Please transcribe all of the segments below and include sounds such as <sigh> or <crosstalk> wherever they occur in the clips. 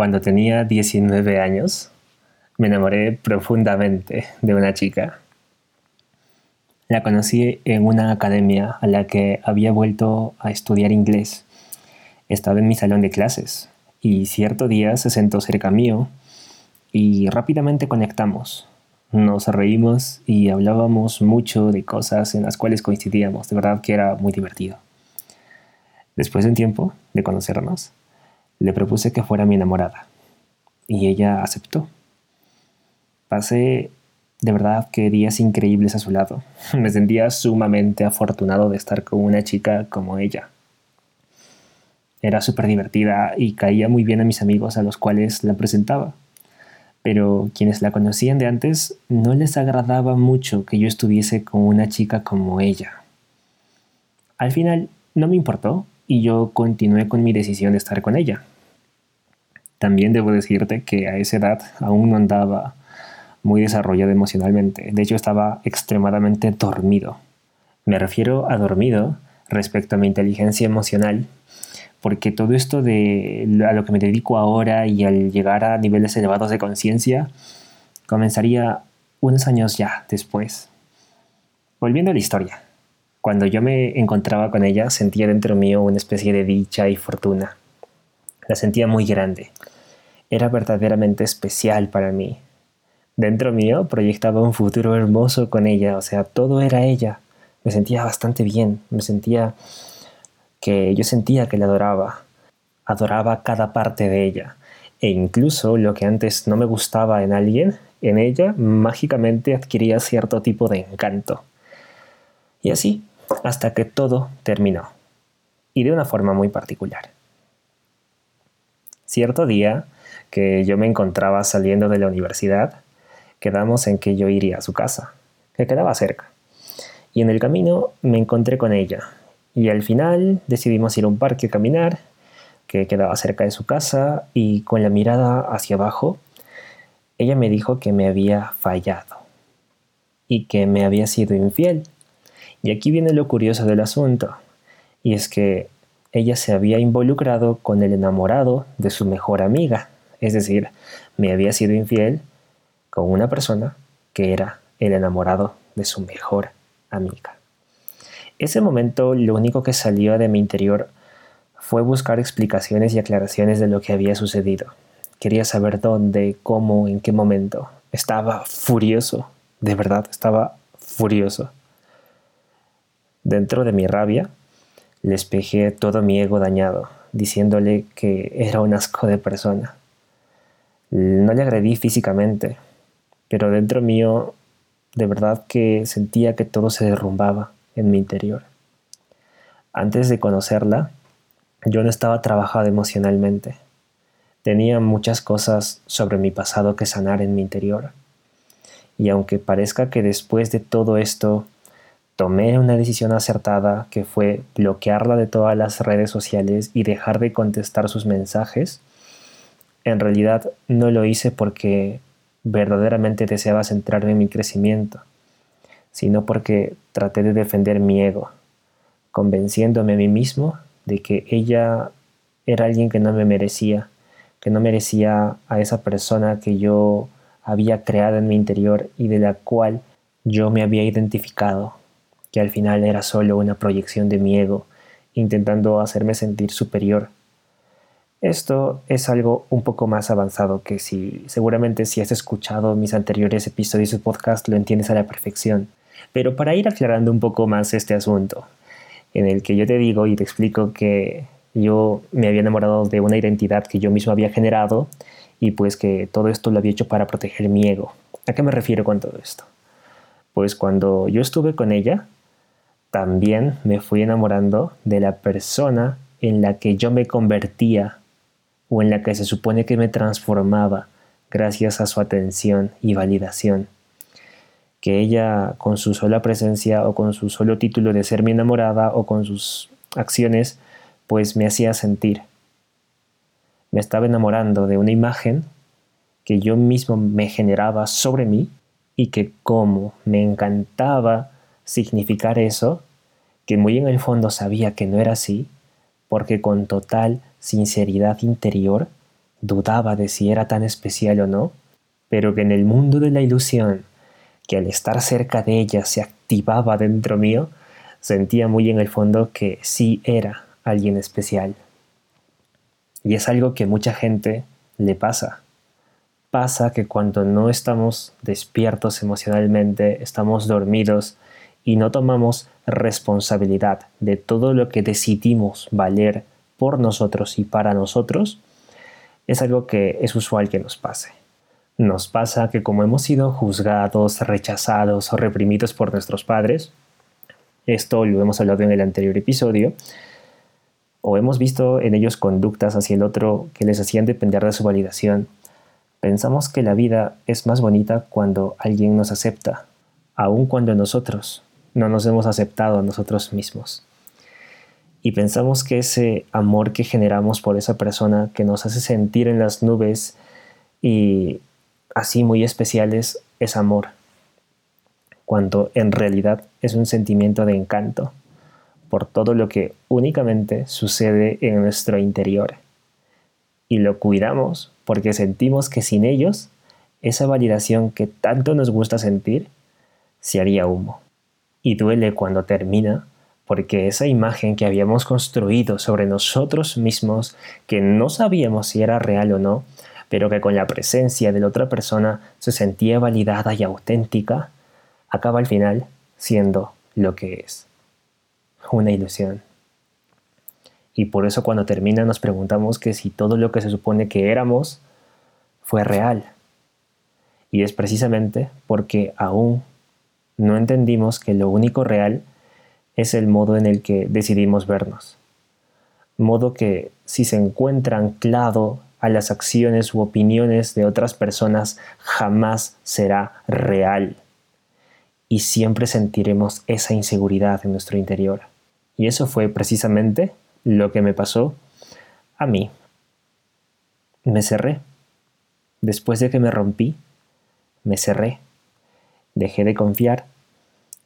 Cuando tenía 19 años, me enamoré profundamente de una chica. La conocí en una academia a la que había vuelto a estudiar inglés. Estaba en mi salón de clases y cierto día se sentó cerca mío y rápidamente conectamos. Nos reímos y hablábamos mucho de cosas en las cuales coincidíamos. De verdad que era muy divertido. Después de un tiempo de conocernos, le propuse que fuera mi enamorada y ella aceptó. Pasé de verdad que días increíbles a su lado. <laughs> Me sentía sumamente afortunado de estar con una chica como ella. Era súper divertida y caía muy bien a mis amigos a los cuales la presentaba. Pero quienes la conocían de antes no les agradaba mucho que yo estuviese con una chica como ella. Al final no me importó y yo continué con mi decisión de estar con ella. También debo decirte que a esa edad aún no andaba muy desarrollado emocionalmente. De hecho, estaba extremadamente dormido. Me refiero a dormido respecto a mi inteligencia emocional, porque todo esto de a lo que me dedico ahora y al llegar a niveles elevados de conciencia comenzaría unos años ya después. Volviendo a la historia, cuando yo me encontraba con ella sentía dentro mío una especie de dicha y fortuna. La sentía muy grande era verdaderamente especial para mí. Dentro mío proyectaba un futuro hermoso con ella, o sea, todo era ella. Me sentía bastante bien, me sentía que yo sentía que la adoraba, adoraba cada parte de ella, e incluso lo que antes no me gustaba en alguien, en ella mágicamente adquiría cierto tipo de encanto. Y así, hasta que todo terminó, y de una forma muy particular. Cierto día, que yo me encontraba saliendo de la universidad, quedamos en que yo iría a su casa, que quedaba cerca. Y en el camino me encontré con ella. Y al final decidimos ir a un parque a caminar, que quedaba cerca de su casa, y con la mirada hacia abajo, ella me dijo que me había fallado y que me había sido infiel. Y aquí viene lo curioso del asunto, y es que ella se había involucrado con el enamorado de su mejor amiga, es decir, me había sido infiel con una persona que era el enamorado de su mejor amiga. Ese momento lo único que salió de mi interior fue buscar explicaciones y aclaraciones de lo que había sucedido. Quería saber dónde, cómo, en qué momento. Estaba furioso, de verdad, estaba furioso. Dentro de mi rabia, le espejé todo mi ego dañado, diciéndole que era un asco de persona, no le agredí físicamente, pero dentro mío de verdad que sentía que todo se derrumbaba en mi interior. Antes de conocerla, yo no estaba trabajado emocionalmente. Tenía muchas cosas sobre mi pasado que sanar en mi interior. Y aunque parezca que después de todo esto tomé una decisión acertada que fue bloquearla de todas las redes sociales y dejar de contestar sus mensajes, en realidad no lo hice porque verdaderamente deseaba centrarme en mi crecimiento, sino porque traté de defender mi ego, convenciéndome a mí mismo de que ella era alguien que no me merecía, que no merecía a esa persona que yo había creado en mi interior y de la cual yo me había identificado, que al final era solo una proyección de mi ego, intentando hacerme sentir superior esto es algo un poco más avanzado que si seguramente si has escuchado mis anteriores episodios de podcast lo entiendes a la perfección. Pero para ir aclarando un poco más este asunto, en el que yo te digo y te explico que yo me había enamorado de una identidad que yo mismo había generado y pues que todo esto lo había hecho para proteger mi ego. ¿A qué me refiero con todo esto? Pues cuando yo estuve con ella, también me fui enamorando de la persona en la que yo me convertía o en la que se supone que me transformaba gracias a su atención y validación. Que ella con su sola presencia o con su solo título de ser mi enamorada o con sus acciones, pues me hacía sentir. Me estaba enamorando de una imagen que yo mismo me generaba sobre mí y que como me encantaba significar eso, que muy en el fondo sabía que no era así, porque con total sinceridad interior, dudaba de si era tan especial o no, pero que en el mundo de la ilusión, que al estar cerca de ella se activaba dentro mío, sentía muy en el fondo que sí era alguien especial. Y es algo que mucha gente le pasa. Pasa que cuando no estamos despiertos emocionalmente, estamos dormidos y no tomamos responsabilidad de todo lo que decidimos valer por nosotros y para nosotros, es algo que es usual que nos pase. Nos pasa que como hemos sido juzgados, rechazados o reprimidos por nuestros padres, esto lo hemos hablado en el anterior episodio, o hemos visto en ellos conductas hacia el otro que les hacían depender de su validación, pensamos que la vida es más bonita cuando alguien nos acepta, aun cuando nosotros no nos hemos aceptado a nosotros mismos. Y pensamos que ese amor que generamos por esa persona que nos hace sentir en las nubes y así muy especiales es amor, cuando en realidad es un sentimiento de encanto por todo lo que únicamente sucede en nuestro interior. Y lo cuidamos porque sentimos que sin ellos, esa validación que tanto nos gusta sentir, se haría humo. Y duele cuando termina porque esa imagen que habíamos construido sobre nosotros mismos, que no sabíamos si era real o no, pero que con la presencia de la otra persona se sentía validada y auténtica, acaba al final siendo lo que es una ilusión. Y por eso cuando termina nos preguntamos que si todo lo que se supone que éramos fue real. Y es precisamente porque aún no entendimos que lo único real es el modo en el que decidimos vernos. Modo que si se encuentra anclado a las acciones u opiniones de otras personas jamás será real. Y siempre sentiremos esa inseguridad en nuestro interior. Y eso fue precisamente lo que me pasó a mí. Me cerré. Después de que me rompí, me cerré. Dejé de confiar.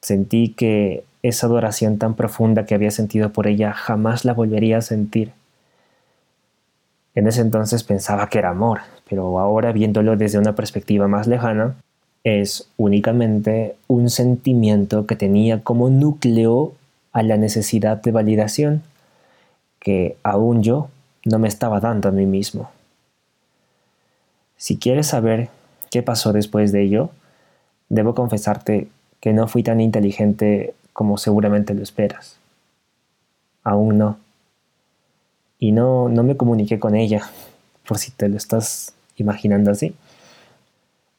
Sentí que esa adoración tan profunda que había sentido por ella jamás la volvería a sentir. En ese entonces pensaba que era amor, pero ahora viéndolo desde una perspectiva más lejana, es únicamente un sentimiento que tenía como núcleo a la necesidad de validación que aún yo no me estaba dando a mí mismo. Si quieres saber qué pasó después de ello, debo confesarte que no fui tan inteligente como seguramente lo esperas. Aún no. Y no, no me comuniqué con ella, <laughs> por si te lo estás imaginando así.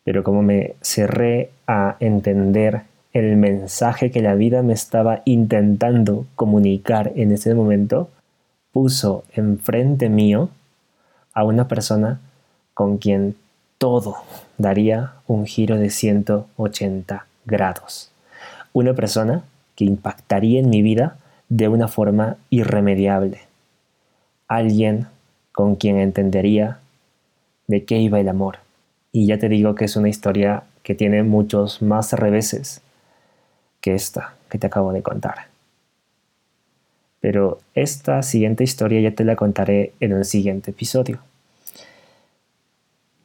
Pero como me cerré a entender el mensaje que la vida me estaba intentando comunicar en ese momento, puso enfrente mío a una persona con quien todo daría un giro de 180 grados. Una persona que impactaría en mi vida de una forma irremediable. Alguien con quien entendería de qué iba el amor. Y ya te digo que es una historia que tiene muchos más reveses que esta que te acabo de contar. Pero esta siguiente historia ya te la contaré en un siguiente episodio.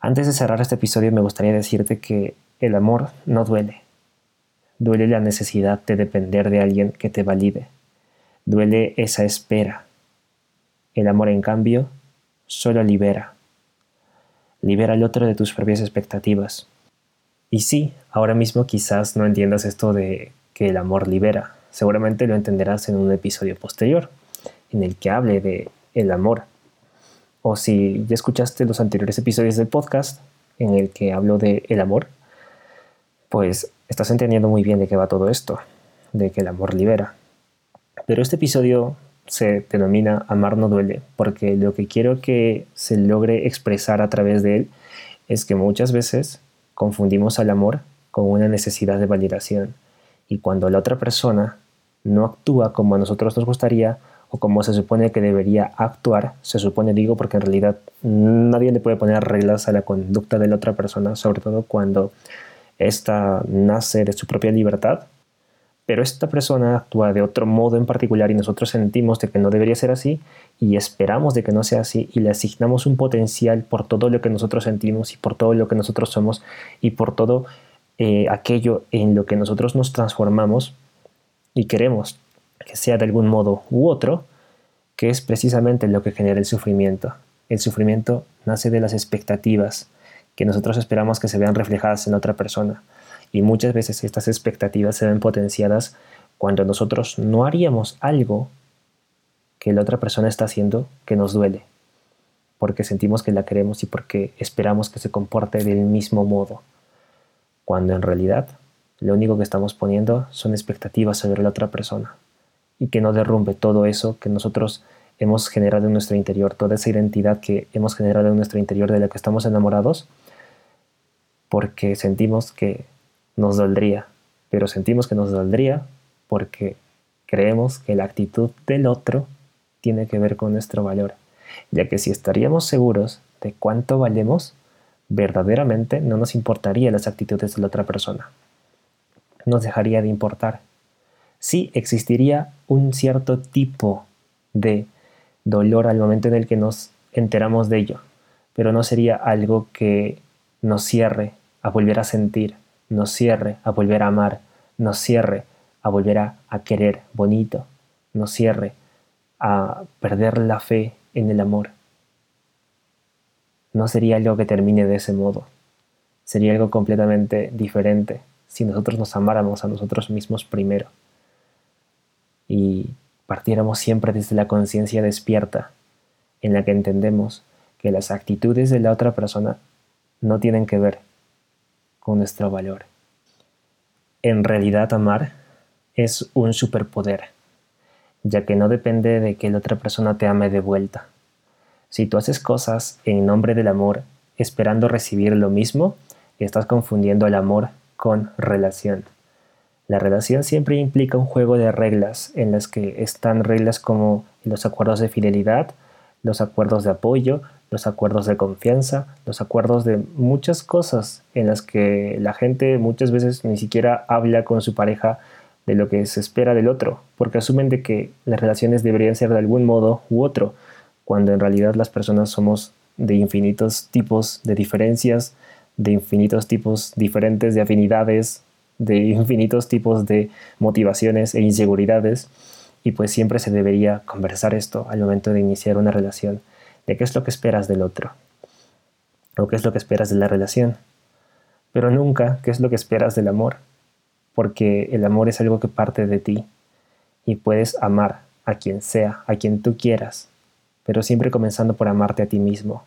Antes de cerrar este episodio me gustaría decirte que el amor no duele. Duele la necesidad de depender de alguien que te valide. Duele esa espera. El amor, en cambio, solo libera. Libera al otro de tus propias expectativas. Y sí, ahora mismo quizás no entiendas esto de que el amor libera. Seguramente lo entenderás en un episodio posterior, en el que hable de el amor. O si ya escuchaste los anteriores episodios del podcast, en el que hablo de el amor, pues estás entendiendo muy bien de qué va todo esto, de que el amor libera. Pero este episodio se denomina Amar no duele, porque lo que quiero que se logre expresar a través de él es que muchas veces confundimos al amor con una necesidad de validación y cuando la otra persona no actúa como a nosotros nos gustaría o como se supone que debería actuar, se supone digo porque en realidad nadie le puede poner reglas a la conducta de la otra persona, sobre todo cuando ésta nace de su propia libertad, pero esta persona actúa de otro modo en particular y nosotros sentimos de que no debería ser así y esperamos de que no sea así y le asignamos un potencial por todo lo que nosotros sentimos y por todo lo que nosotros somos y por todo eh, aquello en lo que nosotros nos transformamos y queremos que sea de algún modo u otro, que es precisamente lo que genera el sufrimiento. El sufrimiento nace de las expectativas que nosotros esperamos que se vean reflejadas en otra persona. Y muchas veces estas expectativas se ven potenciadas cuando nosotros no haríamos algo que la otra persona está haciendo que nos duele, porque sentimos que la queremos y porque esperamos que se comporte del mismo modo, cuando en realidad lo único que estamos poniendo son expectativas sobre la otra persona y que no derrumbe todo eso que nosotros hemos generado en nuestro interior, toda esa identidad que hemos generado en nuestro interior de la que estamos enamorados, porque sentimos que nos doldría, pero sentimos que nos doldría porque creemos que la actitud del otro tiene que ver con nuestro valor, ya que si estaríamos seguros de cuánto valemos, verdaderamente no nos importaría las actitudes de la otra persona. Nos dejaría de importar. Sí existiría un cierto tipo de dolor al momento en el que nos enteramos de ello, pero no sería algo que nos cierre a volver a sentir nos cierre a volver a amar, nos cierre a volver a, querer bonito, nos cierre a perder la fe en el amor. No sería algo que termine de ese modo. Sería algo completamente diferente si nosotros nos amáramos a nosotros mismos primero y partiéramos siempre desde la conciencia despierta, en la que entendemos que las actitudes de la otra persona no tienen que ver con nuestro valor. En realidad amar es un superpoder, ya que no depende de que la otra persona te ame de vuelta. Si tú haces cosas en nombre del amor esperando recibir lo mismo, estás confundiendo el amor con relación. La relación siempre implica un juego de reglas en las que están reglas como los acuerdos de fidelidad, los acuerdos de apoyo, los acuerdos de confianza, los acuerdos de muchas cosas en las que la gente muchas veces ni siquiera habla con su pareja de lo que se espera del otro, porque asumen de que las relaciones deberían ser de algún modo u otro, cuando en realidad las personas somos de infinitos tipos de diferencias, de infinitos tipos diferentes de afinidades, de infinitos tipos de motivaciones e inseguridades, y pues siempre se debería conversar esto al momento de iniciar una relación qué es lo que esperas del otro o qué es lo que esperas de la relación, pero nunca qué es lo que esperas del amor, porque el amor es algo que parte de ti y puedes amar a quien sea, a quien tú quieras, pero siempre comenzando por amarte a ti mismo.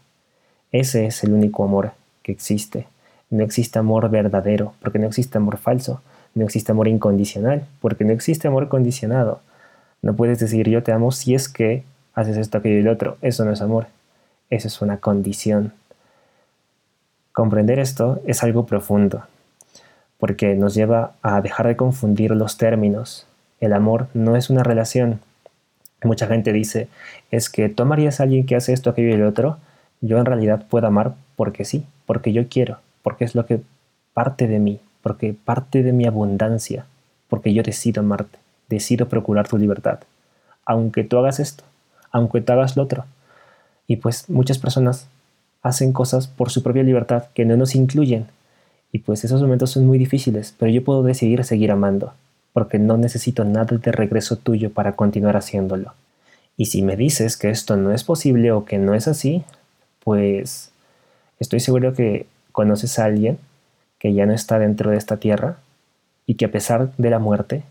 Ese es el único amor que existe. No existe amor verdadero, porque no existe amor falso. No existe amor incondicional, porque no existe amor condicionado. No puedes decir yo te amo si es que haces esto, aquello y el otro. Eso no es amor. Eso es una condición. Comprender esto es algo profundo, porque nos lleva a dejar de confundir los términos. El amor no es una relación. Mucha gente dice, es que tú amarías a alguien que hace esto, aquello y el otro. Yo en realidad puedo amar porque sí, porque yo quiero, porque es lo que parte de mí, porque parte de mi abundancia, porque yo decido amarte, decido procurar tu libertad. Aunque tú hagas esto, aunque te hagas lo otro. Y pues muchas personas hacen cosas por su propia libertad que no nos incluyen. Y pues esos momentos son muy difíciles, pero yo puedo decidir seguir amando, porque no necesito nada de regreso tuyo para continuar haciéndolo. Y si me dices que esto no es posible o que no es así, pues estoy seguro que conoces a alguien que ya no está dentro de esta tierra y que a pesar de la muerte,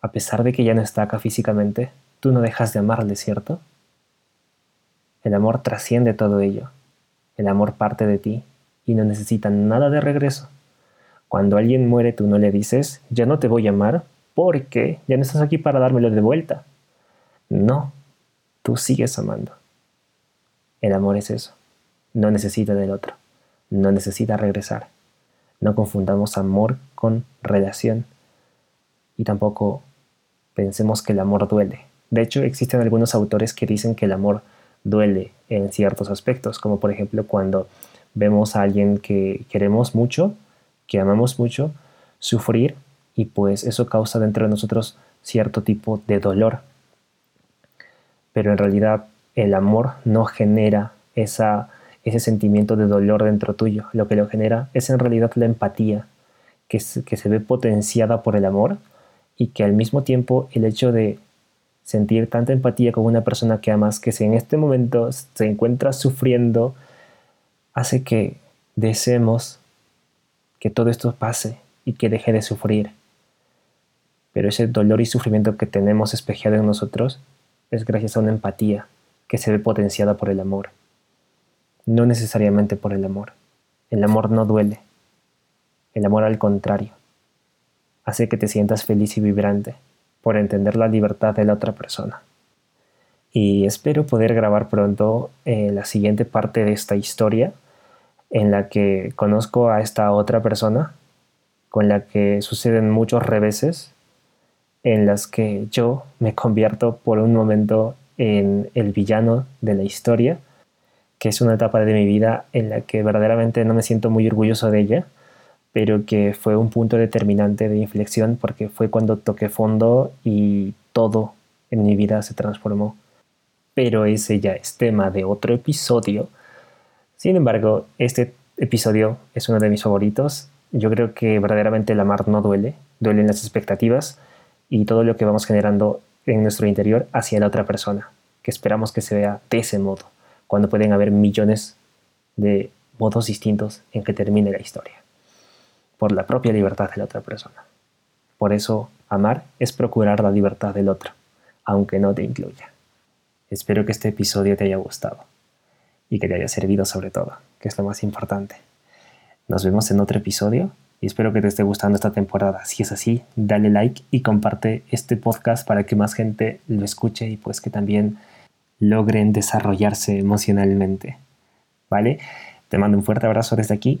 a pesar de que ya no está acá físicamente, tú no dejas de amarle, ¿cierto? El amor trasciende todo ello. El amor parte de ti y no necesita nada de regreso. Cuando alguien muere tú no le dices, ya no te voy a amar porque ya no estás aquí para dármelo de vuelta. No, tú sigues amando. El amor es eso. No necesita del otro. No necesita regresar. No confundamos amor con relación. Y tampoco pensemos que el amor duele. De hecho, existen algunos autores que dicen que el amor duele en ciertos aspectos, como por ejemplo cuando vemos a alguien que queremos mucho, que amamos mucho, sufrir y pues eso causa dentro de nosotros cierto tipo de dolor. Pero en realidad el amor no genera esa, ese sentimiento de dolor dentro tuyo. Lo que lo genera es en realidad la empatía, que, que se ve potenciada por el amor y que al mismo tiempo el hecho de sentir tanta empatía con una persona que amas, que si en este momento se encuentra sufriendo, hace que deseemos que todo esto pase y que deje de sufrir. Pero ese dolor y sufrimiento que tenemos espejeado en nosotros es gracias a una empatía que se ve potenciada por el amor. No necesariamente por el amor. El amor no duele. El amor al contrario. Hace que te sientas feliz y vibrante por entender la libertad de la otra persona. Y espero poder grabar pronto eh, la siguiente parte de esta historia en la que conozco a esta otra persona con la que suceden muchos reveses en las que yo me convierto por un momento en el villano de la historia, que es una etapa de mi vida en la que verdaderamente no me siento muy orgulloso de ella, pero que fue un punto determinante de inflexión porque fue cuando toqué fondo y todo en mi vida se transformó. Pero ese ya es tema de otro episodio. Sin embargo, este episodio es uno de mis favoritos. Yo creo que verdaderamente el amar no duele, duelen las expectativas y todo lo que vamos generando en nuestro interior hacia la otra persona, que esperamos que se vea de ese modo, cuando pueden haber millones de modos distintos en que termine la historia por la propia libertad de la otra persona. Por eso, amar es procurar la libertad del otro, aunque no te incluya. Espero que este episodio te haya gustado y que te haya servido sobre todo, que es lo más importante. Nos vemos en otro episodio y espero que te esté gustando esta temporada. Si es así, dale like y comparte este podcast para que más gente lo escuche y pues que también logren desarrollarse emocionalmente. ¿Vale? Te mando un fuerte abrazo desde aquí